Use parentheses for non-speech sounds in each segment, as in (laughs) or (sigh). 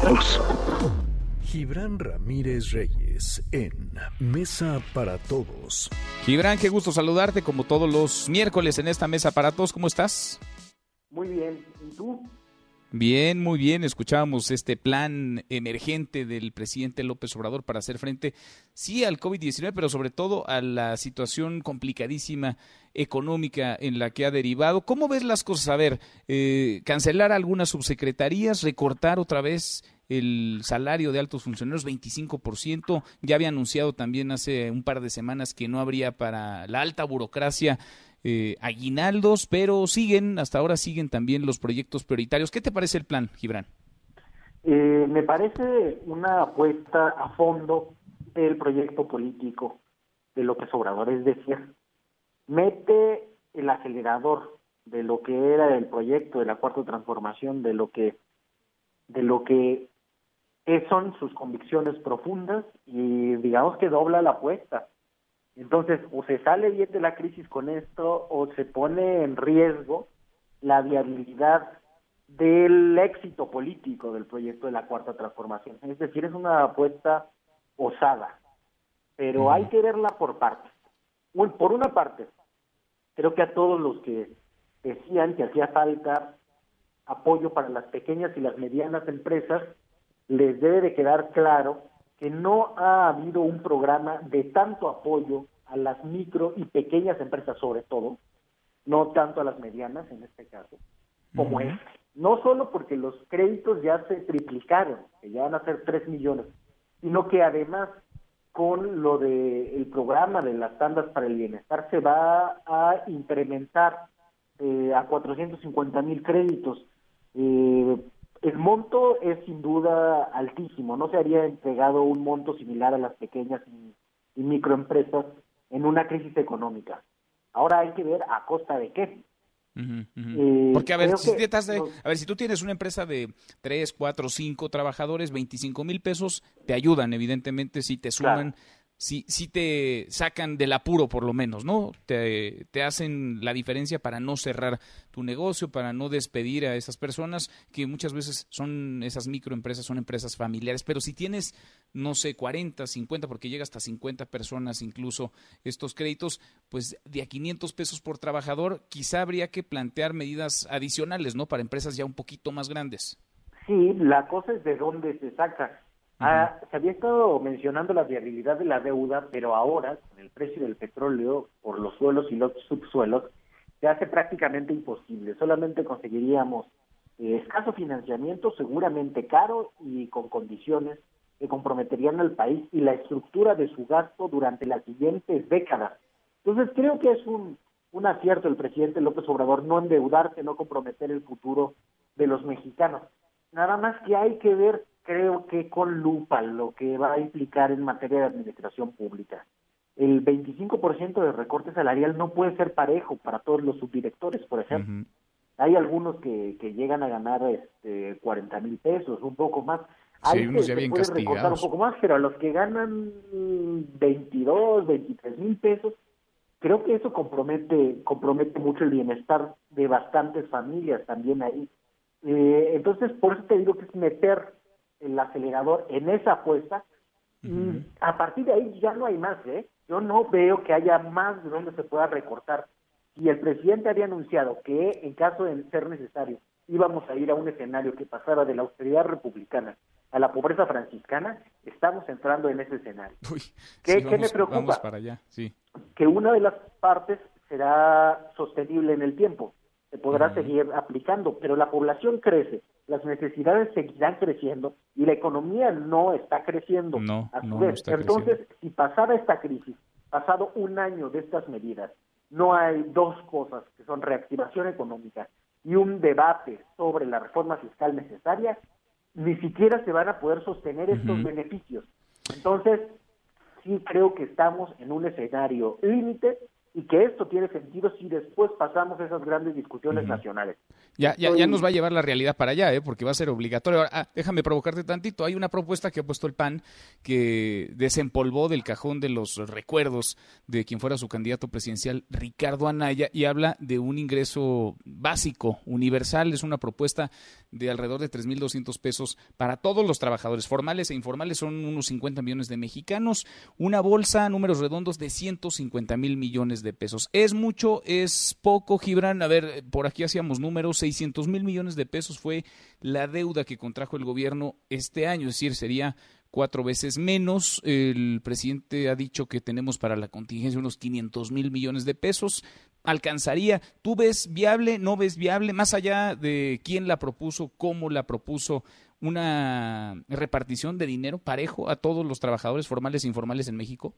todos. Gibran Ramírez Reyes en Mesa para Todos. Gibran, qué gusto saludarte como todos los miércoles en esta Mesa para Todos. ¿Cómo estás? Muy bien. ¿Y tú? Bien, muy bien. Escuchábamos este plan emergente del presidente López Obrador para hacer frente, sí, al COVID-19, pero sobre todo a la situación complicadísima económica en la que ha derivado. ¿Cómo ves las cosas? A ver, eh, cancelar algunas subsecretarías, recortar otra vez el salario de altos funcionarios 25%. Ya había anunciado también hace un par de semanas que no habría para la alta burocracia eh, aguinaldos, pero siguen, hasta ahora siguen también los proyectos prioritarios. ¿Qué te parece el plan, Gibran? Eh, me parece una apuesta a fondo del proyecto político de López Obrador, es decir, mete el acelerador de lo que era el proyecto de la cuarta transformación, de lo que de lo que son sus convicciones profundas y digamos que dobla la apuesta. Entonces, o se sale bien de la crisis con esto o se pone en riesgo la viabilidad del éxito político del proyecto de la cuarta transformación. Es decir, es una apuesta osada, pero hay que verla por partes. Por una parte, creo que a todos los que decían que hacía falta apoyo para las pequeñas y las medianas empresas, les debe de quedar claro que no ha habido un programa de tanto apoyo a las micro y pequeñas empresas sobre todo, no tanto a las medianas en este caso, como es. este. No solo porque los créditos ya se triplicaron, que ya van a ser 3 millones, sino que además con lo del el programa de las tandas para el bienestar se va a incrementar eh, a 450 mil créditos. Eh, el monto es sin duda altísimo, no se había entregado un monto similar a las pequeñas y, microempresas en una crisis económica. Ahora hay que ver a costa de qué. Eh, Porque a ver, si a ver, si tú tienes una empresa de 3, 4, 5 trabajadores, 25 mil pesos te ayudan, evidentemente, si te suman si, si te sacan del apuro por lo menos, ¿no? Te, te, hacen la diferencia para no cerrar tu negocio, para no despedir a esas personas que muchas veces son esas microempresas, son empresas familiares, pero si tienes, no sé, 40, 50, porque llega hasta 50 personas incluso estos créditos, pues de a 500 pesos por trabajador, quizá habría que plantear medidas adicionales, ¿no? Para empresas ya un poquito más grandes. Sí, la cosa es de dónde se saca Ah, se había estado mencionando la viabilidad de la deuda, pero ahora, con el precio del petróleo por los suelos y los subsuelos, se hace prácticamente imposible. Solamente conseguiríamos eh, escaso financiamiento, seguramente caro y con condiciones que comprometerían al país y la estructura de su gasto durante las siguientes décadas. Entonces, creo que es un, un acierto el presidente López Obrador no endeudarse, no comprometer el futuro de los mexicanos. Nada más que hay que ver creo que con lupa lo que va a implicar en materia de administración pública. El 25% de recorte salarial no puede ser parejo para todos los subdirectores, por ejemplo. Hay algunos que, que llegan a ganar este, 40 mil pesos, un poco más. Hay unos que ya se recortar un poco más, pero a los que ganan 22, 23 mil pesos, creo que eso compromete, compromete mucho el bienestar de bastantes familias también ahí. Eh, entonces, por eso te digo que es meter el acelerador en esa apuesta y a partir de ahí ya no hay más, ¿eh? Yo no veo que haya más de donde se pueda recortar. Y el presidente había anunciado que en caso de ser necesario íbamos a ir a un escenario que pasara de la austeridad republicana a la pobreza franciscana, estamos entrando en ese escenario. (laughs) ¿Qué, me preocupa? para allá, sí. Que una de las partes será sostenible en el tiempo, se podrá seguir aplicando, pero la población crece, las necesidades seguirán creciendo y la economía no está creciendo no, a su vez. Entonces, si pasara esta crisis, pasado un año de estas medidas, no hay dos cosas que son reactivación económica y un debate sobre la reforma fiscal necesaria, ni siquiera se van a poder sostener estos beneficios. Entonces, sí creo que estamos en un escenario límite y que esto tiene sentido si después pasamos esas grandes discusiones nacionales. Ya, ya, ya, nos va a llevar la realidad para allá, ¿eh? porque va a ser obligatorio. ah, déjame provocarte tantito. Hay una propuesta que ha puesto el PAN que desempolvó del cajón de los recuerdos de quien fuera su candidato presidencial, Ricardo Anaya, y habla de un ingreso básico, universal. Es una propuesta de alrededor de 3.200 pesos para todos los trabajadores formales e informales. Son unos 50 millones de mexicanos. Una bolsa, números redondos, de 150 mil millones de pesos. ¿Es mucho? ¿Es poco, Gibran? A ver, por aquí hacíamos números. 600 mil millones de pesos fue la deuda que contrajo el gobierno este año. Es decir, sería cuatro veces menos. El presidente ha dicho que tenemos para la contingencia unos 500 mil millones de pesos. ¿Alcanzaría? ¿Tú ves viable? ¿No ves viable? Más allá de quién la propuso, cómo la propuso, una repartición de dinero parejo a todos los trabajadores formales e informales en México?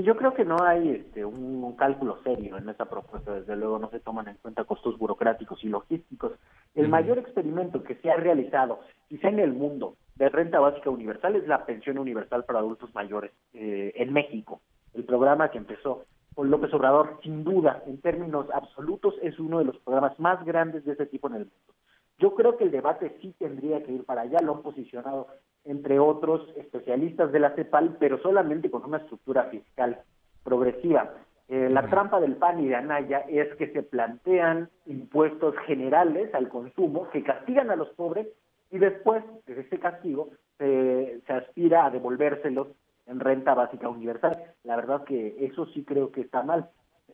Yo creo que no hay este, un cálculo serio en esa propuesta. Desde luego no se toman en cuenta costos burocráticos y logísticos. El mayor experimento que se ha realizado, quizá en el mundo, de renta básica universal es la pensión universal para adultos mayores eh, en México. El programa que empezó con López Obrador, sin duda, en términos absolutos, es uno de los programas más grandes de ese tipo en el mundo. Yo creo que el debate sí tendría que ir para allá, lo han posicionado entre otros especialistas de la CEPAL, pero solamente con una estructura fiscal progresiva. Eh, la trampa del PAN y de Anaya es que se plantean impuestos generales al consumo que castigan a los pobres y después de ese castigo se, se aspira a devolvérselos en renta básica universal. La verdad que eso sí creo que está mal.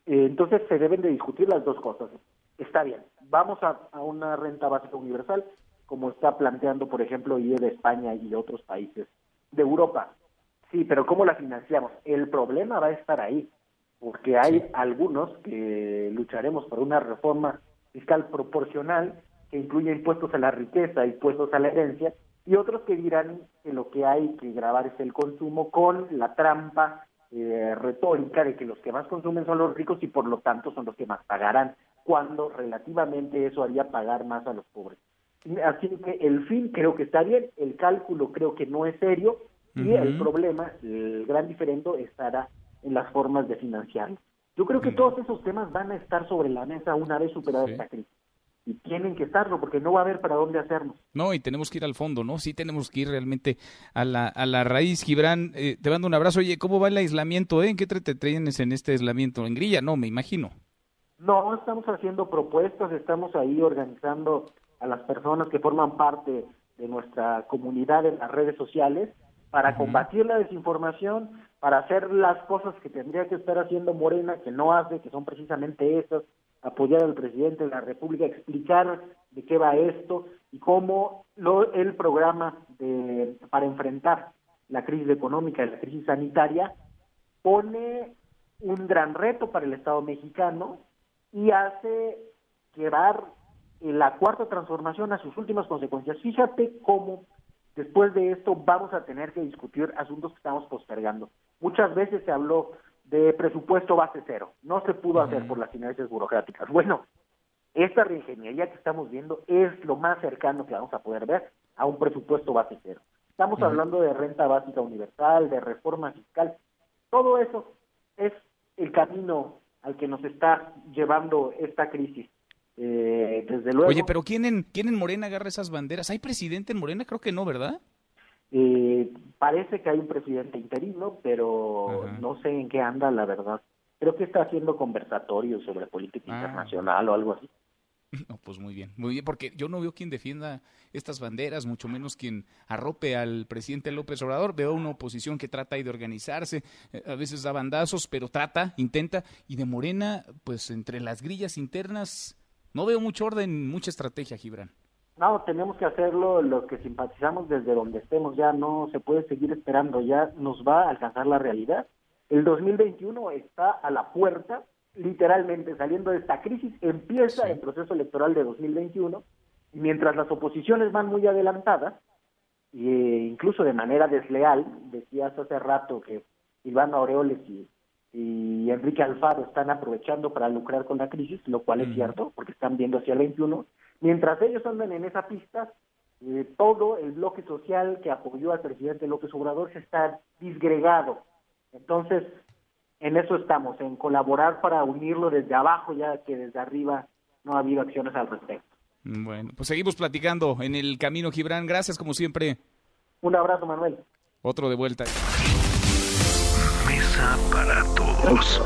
Eh, entonces se deben de discutir las dos cosas. Está bien, vamos a, a, una renta básica universal, como está planteando, por ejemplo, IE de España y otros países de Europa. Sí, pero ¿cómo la financiamos? El problema va a estar ahí, porque hay algunos que lucharemos por una reforma fiscal proporcional que incluye impuestos a la riqueza, impuestos a la herencia, y otros que dirán que lo que hay que grabar es el consumo con la trampa eh, retórica de que los que más consumen son los ricos y por lo tanto son los que más pagarán, cuando relativamente eso haría pagar más a los pobres. Así que el fin creo que está bien, el cálculo creo que no es serio y el problema, el gran diferendo estará en las formas de financiarlo. Yo creo que todos esos temas van a estar sobre la mesa una vez superada esta crisis y tienen que estarlo porque no va a haber para dónde hacernos. No, y tenemos que ir al fondo, ¿no? Sí tenemos que ir realmente a la, a la raíz. Gibran, eh, te mando un abrazo. Oye, ¿cómo va el aislamiento? Eh? ¿En qué te tienes en este aislamiento? ¿En grilla? No, me imagino. No, estamos haciendo propuestas, estamos ahí organizando a las personas que forman parte de nuestra comunidad en las redes sociales para combatir la desinformación, para hacer las cosas que tendría que estar haciendo Morena, que no hace, que son precisamente esas, apoyar al presidente de la República, explicar de qué va esto y cómo lo, el programa de, para enfrentar la crisis económica y la crisis sanitaria pone un gran reto para el Estado mexicano y hace llevar la cuarta transformación a sus últimas consecuencias. Fíjate cómo después de esto vamos a tener que discutir asuntos que estamos postergando. Muchas veces se habló de presupuesto base cero. No se pudo hacer por las inercias burocráticas. Bueno, esta reingeniería que estamos viendo es lo más cercano que vamos a poder ver a un presupuesto base cero. Estamos hablando de renta básica universal, de reforma fiscal. Todo eso es el camino al que nos está llevando esta crisis. Eh, desde luego. Oye, pero ¿quién en, ¿quién en Morena agarra esas banderas? ¿Hay presidente en Morena? Creo que no, ¿verdad? Eh, parece que hay un presidente interino, pero no sé en qué anda, la verdad. Creo que está haciendo conversatorios sobre política ah. internacional o algo así. No, pues muy bien, muy bien, porque yo no veo quien defienda estas banderas, mucho menos quien arrope al presidente López Obrador. Veo una oposición que trata de organizarse, eh, a veces da bandazos, pero trata, intenta. Y de Morena, pues entre las grillas internas, no veo mucho orden, mucha estrategia, Gibran. No, tenemos que hacerlo los que simpatizamos desde donde estemos, ya no se puede seguir esperando, ya nos va a alcanzar la realidad. El 2021 está a la puerta, literalmente saliendo de esta crisis, empieza el proceso electoral de 2021 y mientras las oposiciones van muy adelantadas, e incluso de manera desleal, decías hace rato que Iván Aureoles y, y Enrique Alfaro están aprovechando para lucrar con la crisis, lo cual es cierto, porque están viendo hacia el 21, Mientras ellos andan en esa pista, eh, todo el bloque social que apoyó al presidente López Obrador se está disgregado. Entonces, en eso estamos, en colaborar para unirlo desde abajo, ya que desde arriba no ha habido acciones al respecto. Bueno, pues seguimos platicando en el camino, Gibran. Gracias como siempre. Un abrazo, Manuel. Otro de vuelta. Para todos.